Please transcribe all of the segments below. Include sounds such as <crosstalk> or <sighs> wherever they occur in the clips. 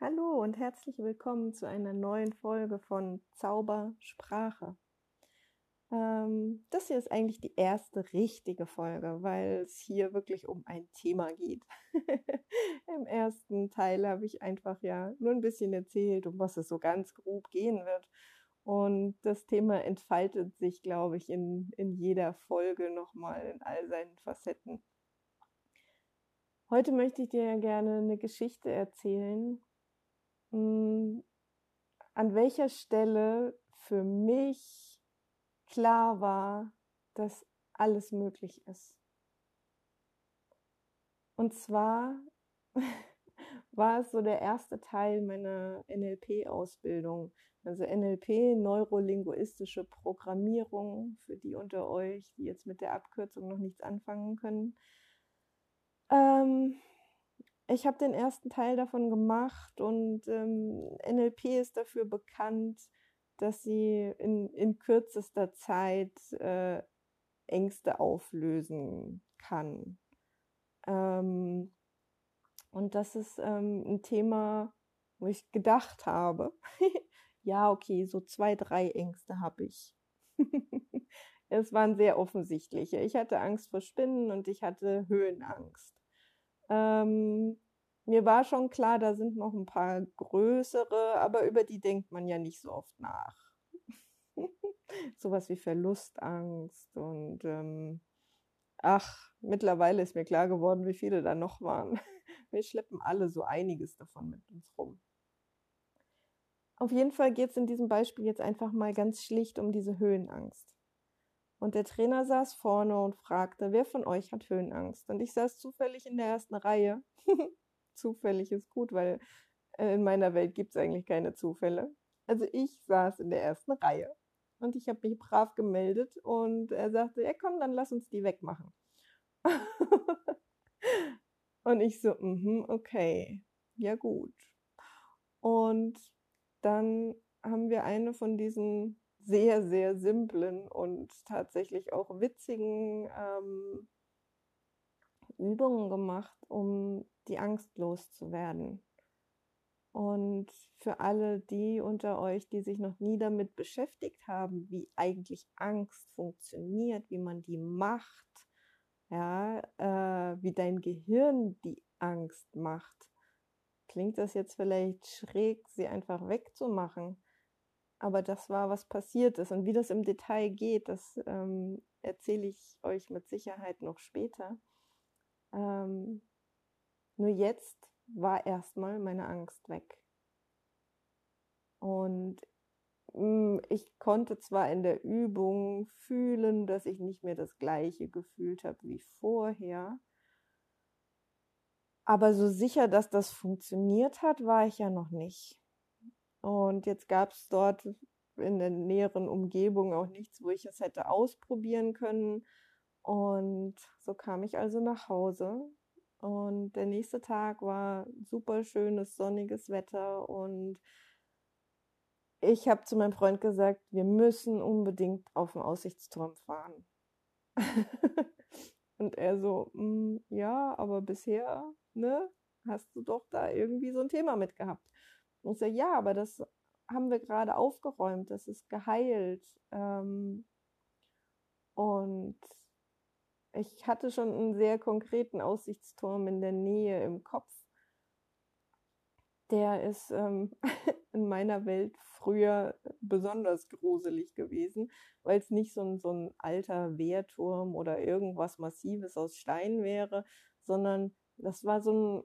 Hallo und herzlich willkommen zu einer neuen Folge von Zaubersprache. Ähm, das hier ist eigentlich die erste richtige Folge, weil es hier wirklich um ein Thema geht. <laughs> Im ersten Teil habe ich einfach ja nur ein bisschen erzählt, um was es so ganz grob gehen wird. Und das Thema entfaltet sich, glaube ich, in, in jeder Folge nochmal in all seinen Facetten. Heute möchte ich dir gerne eine Geschichte erzählen, hm, an welcher Stelle für mich klar war, dass alles möglich ist. Und zwar <laughs> war es so der erste Teil meiner NLP-Ausbildung. Also NLP, neurolinguistische Programmierung, für die unter euch, die jetzt mit der Abkürzung noch nichts anfangen können. Ähm, ich habe den ersten Teil davon gemacht und ähm, NLP ist dafür bekannt, dass sie in, in kürzester Zeit äh, Ängste auflösen kann. Ähm, und das ist ähm, ein Thema, wo ich gedacht habe, <laughs> ja, okay, so zwei, drei Ängste habe ich. <laughs> es waren sehr offensichtliche. Ich hatte Angst vor Spinnen und ich hatte Höhenangst. Ähm, mir war schon klar, da sind noch ein paar größere, aber über die denkt man ja nicht so oft nach. <laughs> Sowas wie Verlustangst und ähm, ach, mittlerweile ist mir klar geworden, wie viele da noch waren. <laughs> Wir schleppen alle so einiges davon mit uns rum. Auf jeden Fall geht es in diesem Beispiel jetzt einfach mal ganz schlicht um diese Höhenangst. Und der Trainer saß vorne und fragte, wer von euch hat Höhenangst? Und ich saß zufällig in der ersten Reihe. <laughs> zufällig ist gut, weil äh, in meiner Welt gibt es eigentlich keine Zufälle. Also ich saß in der ersten Reihe und ich habe mich brav gemeldet und er sagte, ja komm, dann lass uns die wegmachen. <laughs> und ich so, mm okay, ja gut. Und dann haben wir eine von diesen sehr, sehr simplen und tatsächlich auch witzigen ähm, Übungen gemacht, um die Angst loszuwerden. Und für alle die unter euch, die sich noch nie damit beschäftigt haben, wie eigentlich Angst funktioniert, wie man die macht, ja, äh, wie dein Gehirn die Angst macht, klingt das jetzt vielleicht schräg, sie einfach wegzumachen. Aber das war, was passiert ist. Und wie das im Detail geht, das ähm, erzähle ich euch mit Sicherheit noch später. Ähm, nur jetzt war erstmal meine Angst weg. Und mm, ich konnte zwar in der Übung fühlen, dass ich nicht mehr das gleiche gefühlt habe wie vorher, aber so sicher, dass das funktioniert hat, war ich ja noch nicht. Und jetzt gab es dort in der näheren Umgebung auch nichts, wo ich es hätte ausprobieren können. Und so kam ich also nach Hause. Und der nächste Tag war super schönes, sonniges Wetter. Und ich habe zu meinem Freund gesagt, wir müssen unbedingt auf den Aussichtsturm fahren. <laughs> und er so, mm, ja, aber bisher, ne, hast du doch da irgendwie so ein Thema mit gehabt. Und ich so, ja, aber das haben wir gerade aufgeräumt, das ist geheilt. Ähm, und ich hatte schon einen sehr konkreten Aussichtsturm in der Nähe im Kopf. Der ist ähm, <laughs> in meiner Welt früher besonders gruselig gewesen, weil es nicht so ein, so ein alter Wehrturm oder irgendwas Massives aus Stein wäre, sondern das war so ein,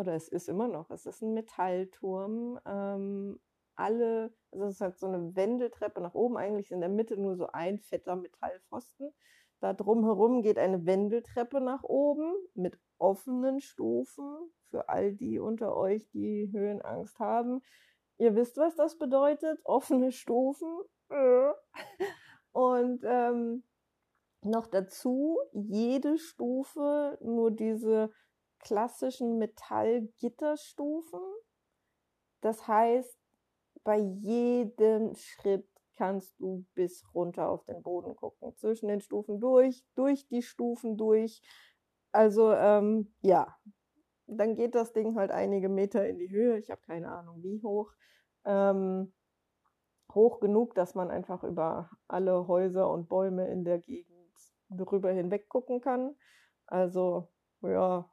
oder es ist immer noch, es ist ein Metallturm. Ähm, alle, also es hat so eine Wendeltreppe nach oben, eigentlich in der Mitte nur so ein fetter Metallpfosten. Da drumherum geht eine Wendeltreppe nach oben mit offenen Stufen für all die unter euch, die Höhenangst haben. Ihr wisst, was das bedeutet, offene Stufen. Und ähm, noch dazu jede Stufe nur diese klassischen Metallgitterstufen. Das heißt, bei jedem Schritt kannst du bis runter auf den Boden gucken. Zwischen den Stufen durch, durch die Stufen durch. Also ähm, ja, dann geht das Ding halt einige Meter in die Höhe. Ich habe keine Ahnung, wie hoch. Ähm, hoch genug, dass man einfach über alle Häuser und Bäume in der Gegend drüber hinweg gucken kann. Also, ja,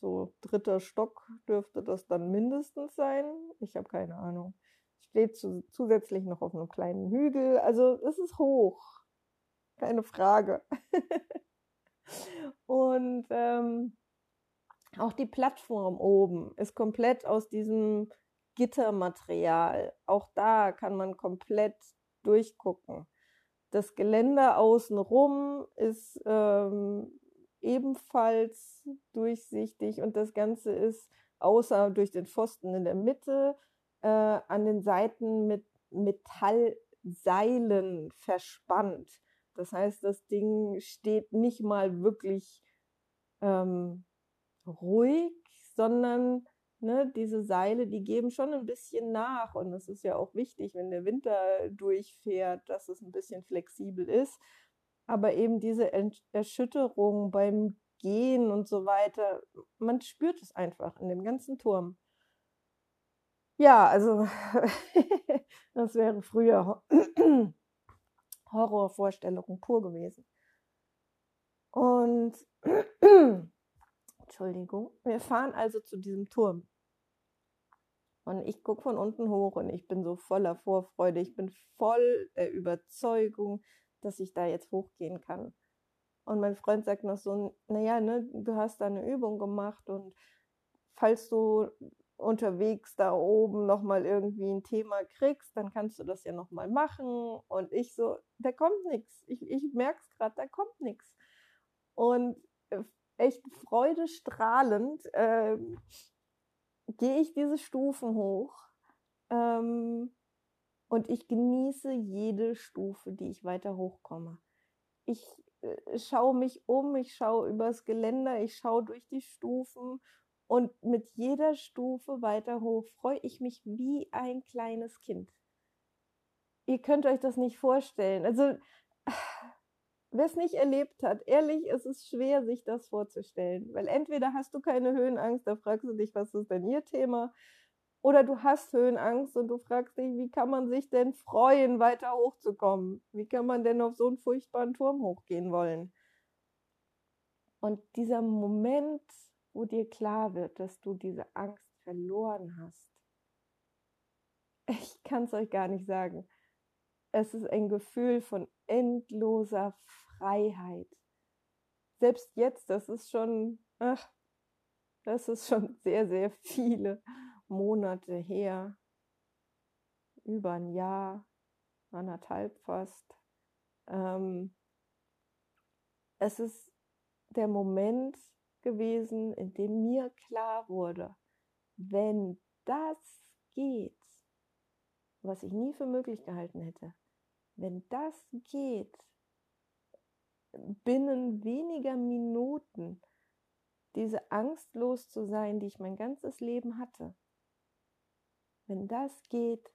so dritter Stock dürfte das dann mindestens sein. Ich habe keine Ahnung. Steht zu, zusätzlich noch auf einem kleinen Hügel. Also es ist hoch. Keine Frage. <laughs> Und ähm, auch die Plattform oben ist komplett aus diesem Gittermaterial. Auch da kann man komplett durchgucken. Das Geländer außenrum ist ähm, ebenfalls durchsichtig und das Ganze ist außer durch den Pfosten in der Mitte äh, an den Seiten mit Metallseilen verspannt. Das heißt, das Ding steht nicht mal wirklich ähm, ruhig, sondern ne, diese Seile, die geben schon ein bisschen nach. Und das ist ja auch wichtig, wenn der Winter durchfährt, dass es ein bisschen flexibel ist. Aber eben diese Erschütterung beim Gehen und so weiter, man spürt es einfach in dem ganzen Turm. Ja, also <laughs> das wäre früher <clears throat> Horrorvorstellung pur gewesen. Und <clears throat> Entschuldigung, wir fahren also zu diesem Turm. Und ich gucke von unten hoch und ich bin so voller Vorfreude. Ich bin voll der Überzeugung, dass ich da jetzt hochgehen kann. Und mein Freund sagt noch so, naja, ne, du hast da eine Übung gemacht und falls du unterwegs da oben nochmal irgendwie ein Thema kriegst, dann kannst du das ja nochmal machen. Und ich so, da kommt nichts. Ich, ich merke es gerade, da kommt nichts. Und äh, echt freudestrahlend äh, gehe ich diese Stufen hoch ähm, und ich genieße jede Stufe, die ich weiter hochkomme. Ich äh, schaue mich um, ich schaue übers Geländer, ich schaue durch die Stufen und mit jeder Stufe weiter hoch freue ich mich wie ein kleines Kind. Ihr könnt euch das nicht vorstellen. Also, <sighs> wer es nicht erlebt hat, ehrlich, es ist schwer, sich das vorzustellen. Weil entweder hast du keine Höhenangst, da fragst du dich, was ist denn ihr Thema? Oder du hast Höhenangst und du fragst dich, wie kann man sich denn freuen, weiter hochzukommen? Wie kann man denn auf so einen furchtbaren Turm hochgehen wollen? Und dieser Moment, wo dir klar wird, dass du diese Angst verloren hast. Ich kann es euch gar nicht sagen. Es ist ein Gefühl von endloser Freiheit. Selbst jetzt, das ist schon, ach, das ist schon sehr, sehr viele Monate her. Über ein Jahr, anderthalb fast. Ähm, es ist der Moment, gewesen, in dem mir klar wurde, wenn das geht, was ich nie für möglich gehalten hätte, wenn das geht, binnen weniger Minuten diese Angst los zu sein, die ich mein ganzes Leben hatte, wenn das geht,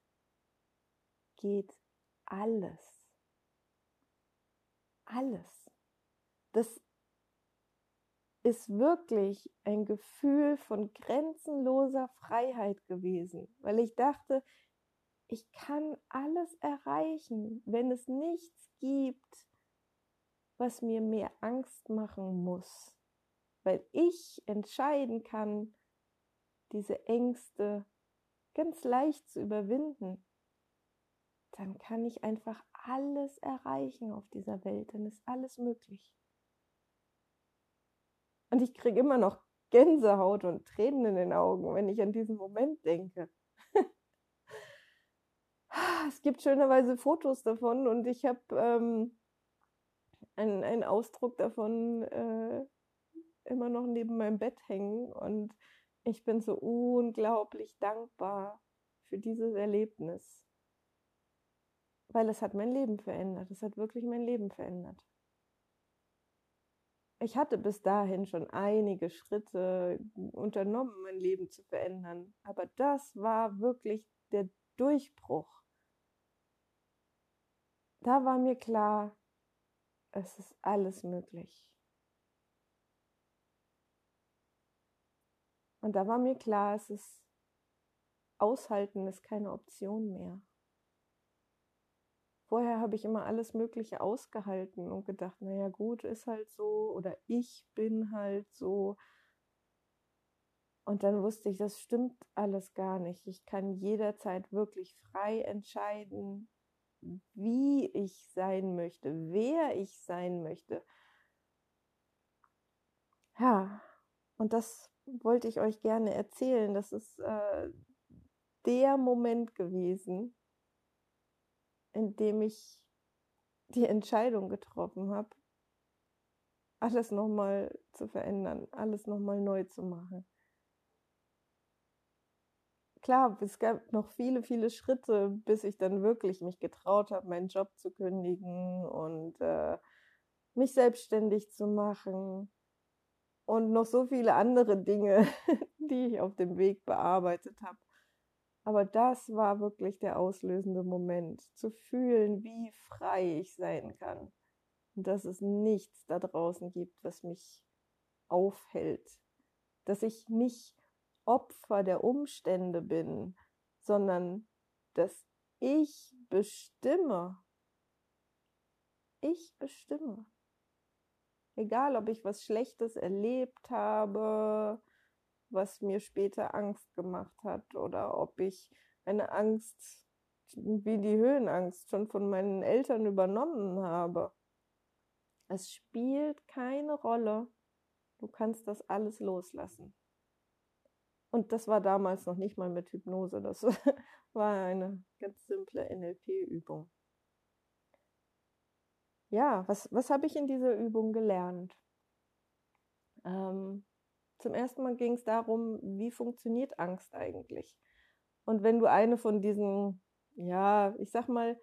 geht alles. Alles. Das ist wirklich ein Gefühl von grenzenloser Freiheit gewesen, weil ich dachte, ich kann alles erreichen, wenn es nichts gibt, was mir mehr Angst machen muss, weil ich entscheiden kann, diese Ängste ganz leicht zu überwinden, dann kann ich einfach alles erreichen auf dieser Welt, dann ist alles möglich. Und ich kriege immer noch Gänsehaut und Tränen in den Augen, wenn ich an diesen Moment denke. <laughs> es gibt schönerweise Fotos davon und ich habe ähm, einen, einen Ausdruck davon äh, immer noch neben meinem Bett hängen und ich bin so unglaublich dankbar für dieses Erlebnis, weil es hat mein Leben verändert. Es hat wirklich mein Leben verändert ich hatte bis dahin schon einige Schritte unternommen, mein Leben zu verändern. Aber das war wirklich der Durchbruch. Da war mir klar, es ist alles möglich. Und da war mir klar, es ist aushalten ist keine Option mehr. Vorher habe ich immer alles Mögliche ausgehalten und gedacht, naja gut, ist halt so oder ich bin halt so. Und dann wusste ich, das stimmt alles gar nicht. Ich kann jederzeit wirklich frei entscheiden, wie ich sein möchte, wer ich sein möchte. Ja, und das wollte ich euch gerne erzählen. Das ist äh, der Moment gewesen, in dem ich die Entscheidung getroffen habe, alles nochmal zu verändern, alles nochmal neu zu machen. Klar, es gab noch viele, viele Schritte, bis ich dann wirklich mich getraut habe, meinen Job zu kündigen und äh, mich selbstständig zu machen und noch so viele andere Dinge, <laughs> die ich auf dem Weg bearbeitet habe. Aber das war wirklich der auslösende Moment, zu fühlen, wie frei ich sein kann. Und dass es nichts da draußen gibt, was mich aufhält. Dass ich nicht Opfer der Umstände bin, sondern dass ich bestimme. Ich bestimme. Egal, ob ich was Schlechtes erlebt habe, was mir später Angst gemacht hat oder ob ich eine Angst wie die Höhenangst schon von meinen Eltern übernommen habe. Es spielt keine Rolle. Du kannst das alles loslassen. Und das war damals noch nicht mal mit Hypnose. Das <laughs> war eine ganz simple NLP-Übung. Ja, was, was habe ich in dieser Übung gelernt? Ähm, zum ersten Mal ging es darum, wie funktioniert Angst eigentlich? Und wenn du eine von diesen, ja, ich sag mal,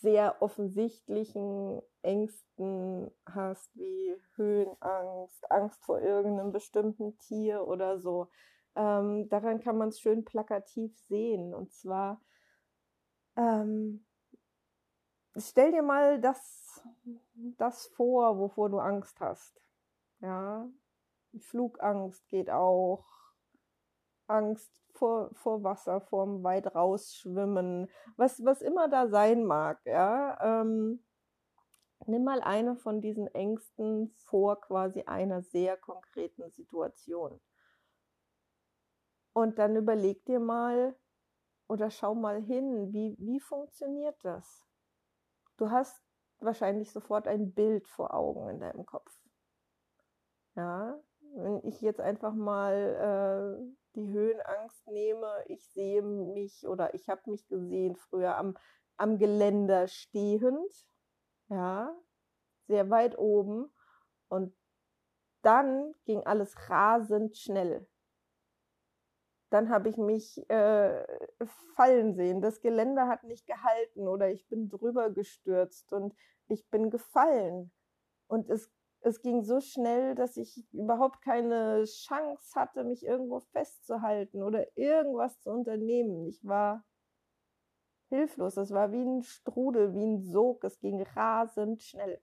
sehr offensichtlichen Ängsten hast, wie Höhenangst, Angst vor irgendeinem bestimmten Tier oder so. Ähm, daran kann man es schön plakativ sehen. Und zwar, ähm, stell dir mal das, das vor, wovor du Angst hast. Ja, Flugangst geht auch. Angst vor, vor Wasser, vorm weit rausschwimmen, was, was immer da sein mag, ja. Ähm, nimm mal eine von diesen Ängsten vor quasi einer sehr konkreten Situation. Und dann überleg dir mal oder schau mal hin, wie, wie funktioniert das? Du hast wahrscheinlich sofort ein Bild vor Augen in deinem Kopf. Ja, wenn ich jetzt einfach mal äh, die Höhenangst nehme, ich sehe mich oder ich habe mich gesehen früher am, am Geländer stehend, ja, sehr weit oben und dann ging alles rasend schnell. Dann habe ich mich äh, fallen sehen. Das Geländer hat nicht gehalten oder ich bin drüber gestürzt und ich bin gefallen. Und es es ging so schnell, dass ich überhaupt keine Chance hatte, mich irgendwo festzuhalten oder irgendwas zu unternehmen. Ich war hilflos. Es war wie ein Strudel, wie ein Sog. Es ging rasend schnell.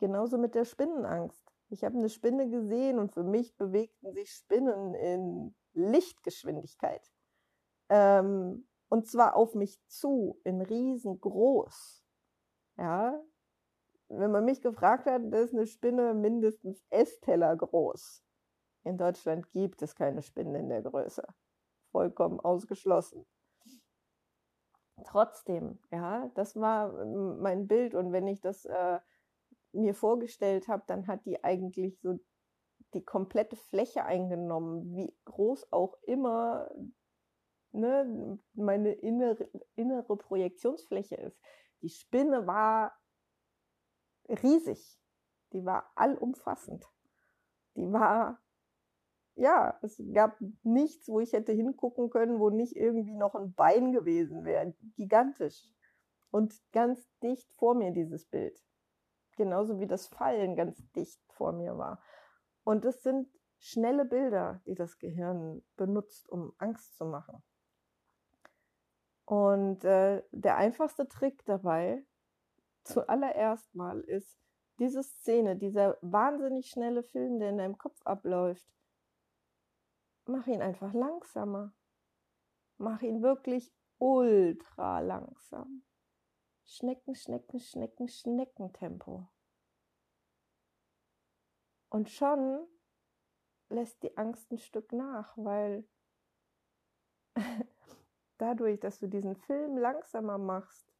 Genauso mit der Spinnenangst. Ich habe eine Spinne gesehen und für mich bewegten sich Spinnen in Lichtgeschwindigkeit. Ähm, und zwar auf mich zu, in riesengroß. Ja, wenn man mich gefragt hat, ist eine Spinne mindestens Essteller groß. In Deutschland gibt es keine Spinnen in der Größe. Vollkommen ausgeschlossen. Trotzdem, ja, das war mein Bild und wenn ich das äh, mir vorgestellt habe, dann hat die eigentlich so die komplette Fläche eingenommen, wie groß auch immer ne, meine innere, innere Projektionsfläche ist. Die Spinne war riesig. Die war allumfassend. Die war, ja, es gab nichts, wo ich hätte hingucken können, wo nicht irgendwie noch ein Bein gewesen wäre. Gigantisch. Und ganz dicht vor mir dieses Bild. Genauso wie das Fallen ganz dicht vor mir war. Und es sind schnelle Bilder, die das Gehirn benutzt, um Angst zu machen. Und äh, der einfachste Trick dabei zuallererst mal ist diese Szene, dieser wahnsinnig schnelle Film, der in deinem Kopf abläuft, mach ihn einfach langsamer. Mach ihn wirklich ultra langsam. Schnecken, Schnecken, Schnecken, Schneckentempo. Und schon lässt die Angst ein Stück nach, weil <laughs> dadurch, dass du diesen Film langsamer machst,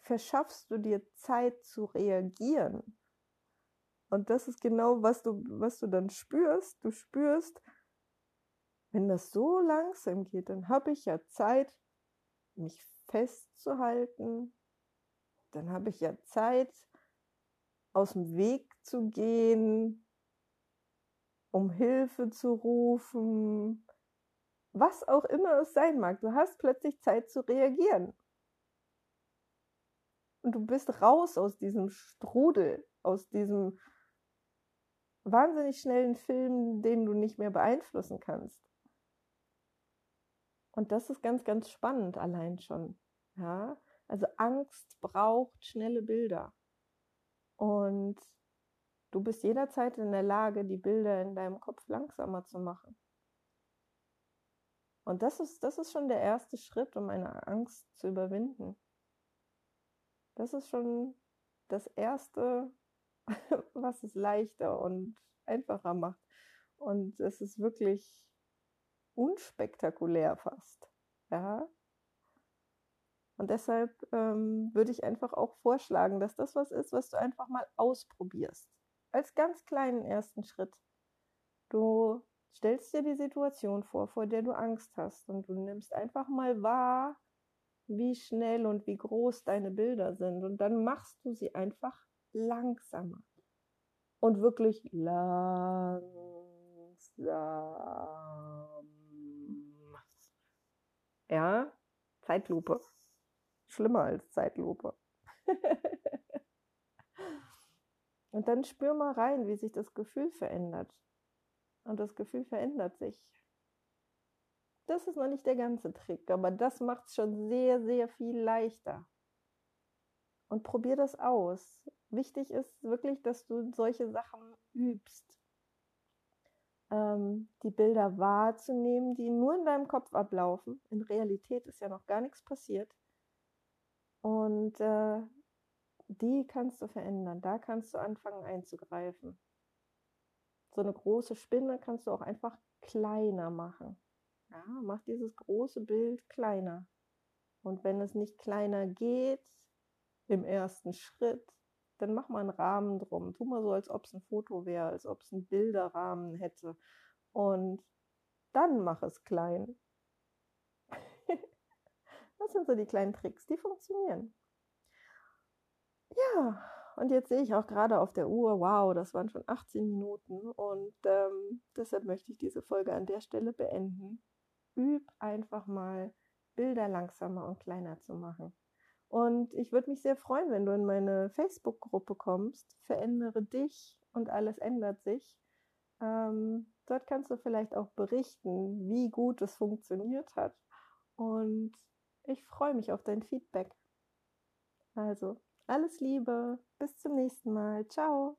verschaffst du dir Zeit zu reagieren. Und das ist genau, was du, was du dann spürst. Du spürst, wenn das so langsam geht, dann habe ich ja Zeit, mich festzuhalten. Dann habe ich ja Zeit, aus dem Weg zu gehen, um Hilfe zu rufen, was auch immer es sein mag. Du hast plötzlich Zeit zu reagieren. Und du bist raus aus diesem Strudel, aus diesem wahnsinnig schnellen Film, den du nicht mehr beeinflussen kannst. Und das ist ganz, ganz spannend allein schon. Ja, also Angst braucht schnelle Bilder. Und du bist jederzeit in der Lage, die Bilder in deinem Kopf langsamer zu machen. Und das ist, das ist schon der erste Schritt, um eine Angst zu überwinden. Das ist schon das Erste, <laughs> was es leichter und einfacher macht. Und es ist wirklich unspektakulär fast. Ja. Und deshalb ähm, würde ich einfach auch vorschlagen, dass das was ist, was du einfach mal ausprobierst. Als ganz kleinen ersten Schritt. Du stellst dir die Situation vor, vor der du Angst hast und du nimmst einfach mal wahr, wie schnell und wie groß deine Bilder sind und dann machst du sie einfach langsamer und wirklich langsam. Ja, Zeitlupe. Schlimmer als Zeitlupe. <laughs> und dann spür mal rein, wie sich das Gefühl verändert. Und das Gefühl verändert sich. Das ist noch nicht der ganze Trick, aber das macht es schon sehr, sehr viel leichter. Und probier das aus. Wichtig ist wirklich, dass du solche Sachen übst. Ähm, die Bilder wahrzunehmen, die nur in deinem Kopf ablaufen. In Realität ist ja noch gar nichts passiert. Und äh, die kannst du verändern. Da kannst du anfangen einzugreifen. So eine große Spinne kannst du auch einfach kleiner machen. Ja, mach dieses große Bild kleiner. Und wenn es nicht kleiner geht, im ersten Schritt, dann mach mal einen Rahmen drum. Tu mal so, als ob es ein Foto wäre, als ob es einen Bilderrahmen hätte. Und dann mach es klein. Das sind so die kleinen Tricks, die funktionieren. Ja, und jetzt sehe ich auch gerade auf der Uhr, wow, das waren schon 18 Minuten. Und ähm, deshalb möchte ich diese Folge an der Stelle beenden. Üb einfach mal, Bilder langsamer und kleiner zu machen. Und ich würde mich sehr freuen, wenn du in meine Facebook-Gruppe kommst. Verändere dich und alles ändert sich. Ähm, dort kannst du vielleicht auch berichten, wie gut es funktioniert hat. Und ich freue mich auf dein Feedback. Also, alles Liebe, bis zum nächsten Mal. Ciao.